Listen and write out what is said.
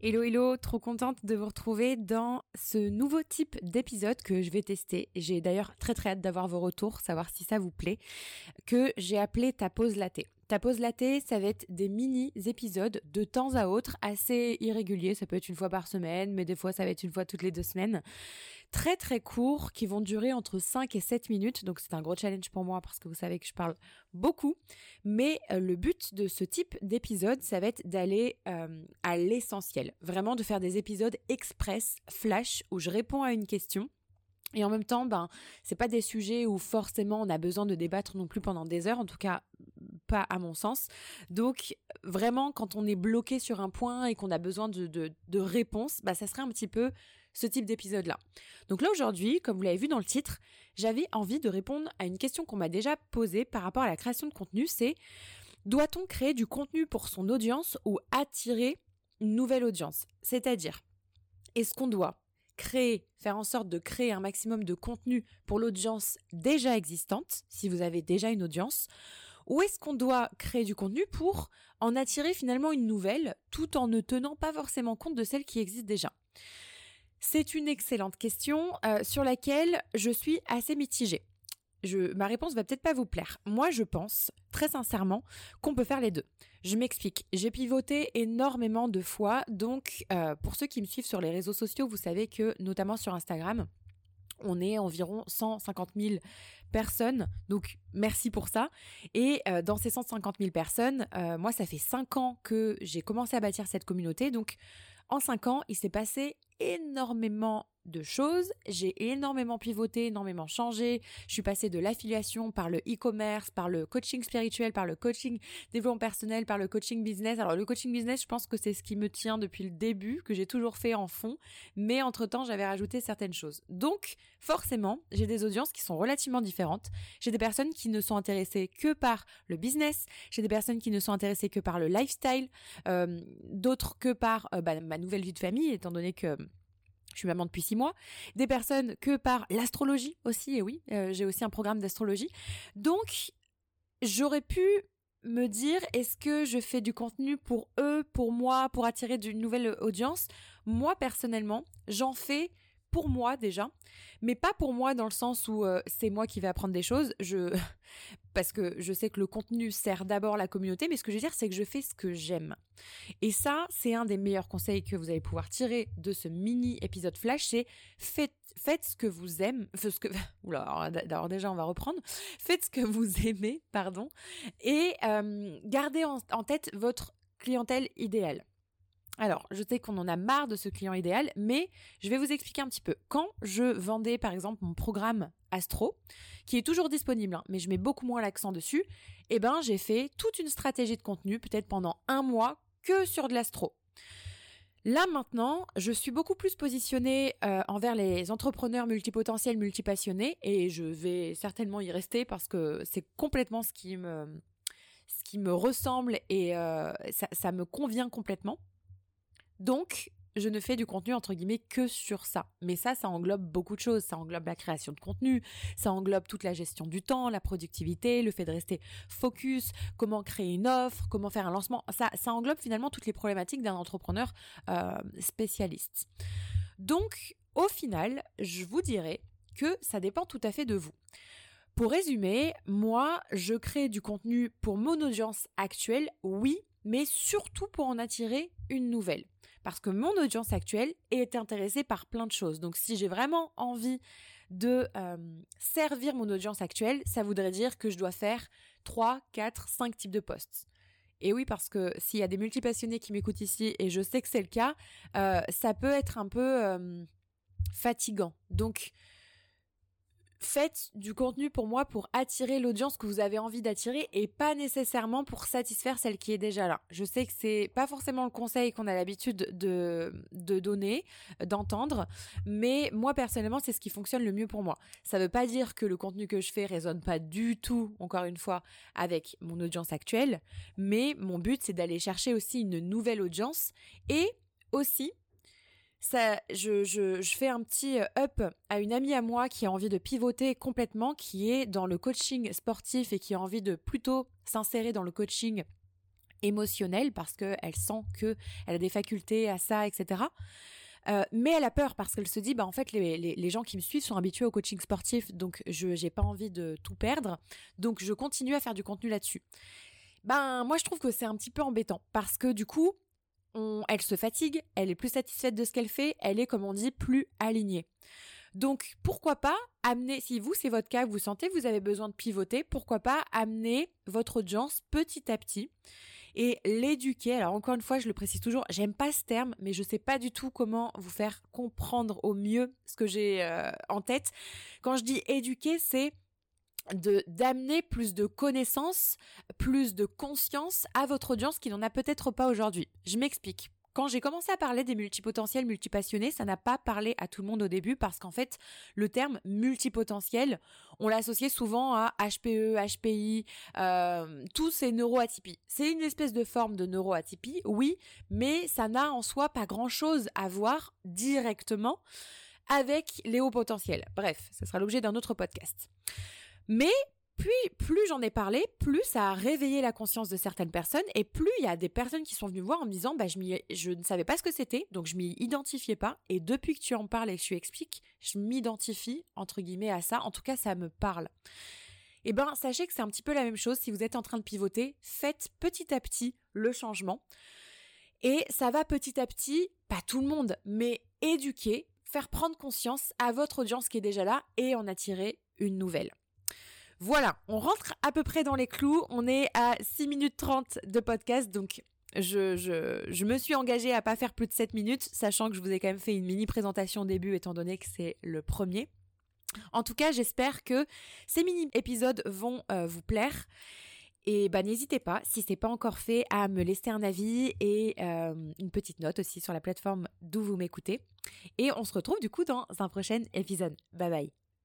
Hello hello, trop contente de vous retrouver dans ce nouveau type d'épisode que je vais tester. J'ai d'ailleurs très très hâte d'avoir vos retours, savoir si ça vous plaît, que j'ai appelé ta pause latte. Ta pause latte, ça va être des mini-épisodes de temps à autre, assez irréguliers. Ça peut être une fois par semaine, mais des fois ça va être une fois toutes les deux semaines. Très très courts, qui vont durer entre 5 et 7 minutes. Donc c'est un gros challenge pour moi parce que vous savez que je parle beaucoup. Mais euh, le but de ce type d'épisode, ça va être d'aller euh, à l'essentiel. Vraiment de faire des épisodes express, flash, où je réponds à une question et en même temps, ben, c'est pas des sujets où forcément on a besoin de débattre non plus pendant des heures, en tout cas pas à mon sens. Donc vraiment, quand on est bloqué sur un point et qu'on a besoin de, de, réponses, bah ça serait un petit peu ce type d'épisode-là. Donc là aujourd'hui, comme vous l'avez vu dans le titre, j'avais envie de répondre à une question qu'on m'a déjà posée par rapport à la création de contenu, c'est doit-on créer du contenu pour son audience ou attirer une nouvelle audience? C'est-à-dire, est-ce qu'on doit créer, faire en sorte de créer un maximum de contenu pour l'audience déjà existante, si vous avez déjà une audience, ou est-ce qu'on doit créer du contenu pour en attirer finalement une nouvelle, tout en ne tenant pas forcément compte de celle qui existe déjà? C'est une excellente question euh, sur laquelle je suis assez mitigée ma réponse va peut-être pas vous plaire. Moi, je pense, très sincèrement, qu'on peut faire les deux. Je m'explique. J'ai pivoté énormément de fois, donc euh, pour ceux qui me suivent sur les réseaux sociaux, vous savez que, notamment sur Instagram, on est environ 150 000 personnes, donc merci pour ça. Et euh, dans ces 150 000 personnes, euh, moi, ça fait 5 ans que j'ai commencé à bâtir cette communauté, donc en 5 ans, il s'est passé énormément de choses. J'ai énormément pivoté, énormément changé. Je suis passée de l'affiliation par le e-commerce, par le coaching spirituel, par le coaching développement personnel, par le coaching business. Alors le coaching business, je pense que c'est ce qui me tient depuis le début, que j'ai toujours fait en fond, mais entre-temps, j'avais rajouté certaines choses. Donc, forcément, j'ai des audiences qui sont relativement différentes. J'ai des personnes qui ne sont intéressées que par le business, j'ai des personnes qui ne sont intéressées que par le lifestyle, euh, d'autres que par euh, bah, ma nouvelle vie de famille, étant donné que je suis maman depuis six mois, des personnes que par l'astrologie aussi, et oui, euh, j'ai aussi un programme d'astrologie. Donc, j'aurais pu me dire, est-ce que je fais du contenu pour eux, pour moi, pour attirer d'une nouvelle audience? Moi, personnellement, j'en fais pour moi déjà, mais pas pour moi dans le sens où euh, c'est moi qui vais apprendre des choses. Je parce que je sais que le contenu sert d'abord la communauté, mais ce que je veux dire c'est que je fais ce que j'aime. Et ça, c'est un des meilleurs conseils que vous allez pouvoir tirer de ce mini épisode flash, c'est faites faites ce que vous aimez, ce que déjà on va reprendre. Faites ce que vous aimez, pardon, et euh, gardez en tête votre clientèle idéale. Alors, je sais qu'on en a marre de ce client idéal, mais je vais vous expliquer un petit peu. Quand je vendais par exemple mon programme Astro, qui est toujours disponible, hein, mais je mets beaucoup moins l'accent dessus, eh ben j'ai fait toute une stratégie de contenu, peut-être pendant un mois, que sur de l'astro. Là maintenant, je suis beaucoup plus positionnée euh, envers les entrepreneurs multipotentiels, multipassionnés, et je vais certainement y rester parce que c'est complètement ce qui me ressemble et euh, ça me convient complètement. Donc, je ne fais du contenu entre guillemets que sur ça. Mais ça, ça englobe beaucoup de choses. Ça englobe la création de contenu, ça englobe toute la gestion du temps, la productivité, le fait de rester focus, comment créer une offre, comment faire un lancement. Ça, ça englobe finalement toutes les problématiques d'un entrepreneur euh, spécialiste. Donc, au final, je vous dirais que ça dépend tout à fait de vous. Pour résumer, moi, je crée du contenu pour mon audience actuelle, oui, mais surtout pour en attirer une nouvelle. Parce que mon audience actuelle est intéressée par plein de choses. Donc si j'ai vraiment envie de euh, servir mon audience actuelle, ça voudrait dire que je dois faire 3, 4, 5 types de posts. Et oui, parce que s'il y a des multipassionnés qui m'écoutent ici, et je sais que c'est le cas, euh, ça peut être un peu euh, fatigant. Donc faites du contenu pour moi pour attirer l'audience que vous avez envie d'attirer et pas nécessairement pour satisfaire celle qui est déjà là. Je sais que c'est pas forcément le conseil qu'on a l'habitude de, de donner, d'entendre, mais moi personnellement c'est ce qui fonctionne le mieux pour moi. Ça veut pas dire que le contenu que je fais résonne pas du tout, encore une fois, avec mon audience actuelle, mais mon but c'est d'aller chercher aussi une nouvelle audience et aussi ça, je, fais un petit euh, up à une amie à moi qui a envie de pivoter complètement, qui est dans le coaching sportif et qui a envie de plutôt s'insérer dans le coaching émotionnelle parce qu'elle sent qu'elle a des facultés à ça, etc. Euh, mais elle a peur parce qu'elle se dit, bah en fait, les, gens qui me suivent sont habitués au coaching sportif, donc je n'ai pas envie de tout perdre, donc je continue à faire du contenu là-dessus. Ben moi je trouve que c'est un petit peu embêtant parce que du coup, elle se fatigue, elle est plus satisfaite de ce qu'elle fait, elle est comme on dit plus alignée. Donc pourquoi pas amener, si vous c'est votre cas, vous sentez vous avez besoin de pivoter, pourquoi pas amener votre audience petit à petit et l'éduquer. Alors encore une fois, je le précise toujours, j'aime pas ce terme, mais je sais pas du tout comment vous faire comprendre au mieux ce que j'ai euh, en tête. Quand je dis éduquer, c'est de d'amener plus de connaissances, plus de conscience à votre audience qui n'en a peut-être pas aujourd'hui. Je m'explique. Quand j'ai commencé à parler des multipotentiels multipassionnés, ça n'a pas parlé à tout le monde au début parce qu'en fait, le terme multipotentiel, on l'associait souvent à HPE, HPI, euh, tous ces neuroatypies. C'est une espèce de forme de neuroatypie, oui, mais ça n'a en soi pas grand-chose à voir directement avec les hauts potentiels. Bref, ce sera l'objet d'un autre podcast. Mais puis, plus j'en ai parlé, plus ça a réveillé la conscience de certaines personnes et plus il y a des personnes qui sont venues me voir en me disant bah, je, je ne savais pas ce que c'était, donc je m'y identifiais pas. Et depuis que tu en parles et que tu expliques, je m'identifie, entre guillemets, à ça. En tout cas, ça me parle. Eh ben, sachez que c'est un petit peu la même chose si vous êtes en train de pivoter. Faites petit à petit le changement. Et ça va petit à petit, pas tout le monde, mais éduquer, faire prendre conscience à votre audience qui est déjà là et en attirer une nouvelle. Voilà, on rentre à peu près dans les clous. On est à 6 minutes 30 de podcast, donc je, me suis engagée à pas faire plus de 7 minutes, sachant que je vous ai quand même fait une mini présentation au début, étant donné que c'est le premier. En tout cas, j'espère que ces mini épisodes vont euh, vous plaire. Et bah n'hésitez pas, si c'est pas encore fait, à me laisser un avis et euh, une petite note aussi sur la plateforme d'où vous m'écoutez. Et on se retrouve du coup dans un prochain épisode. Bye bye.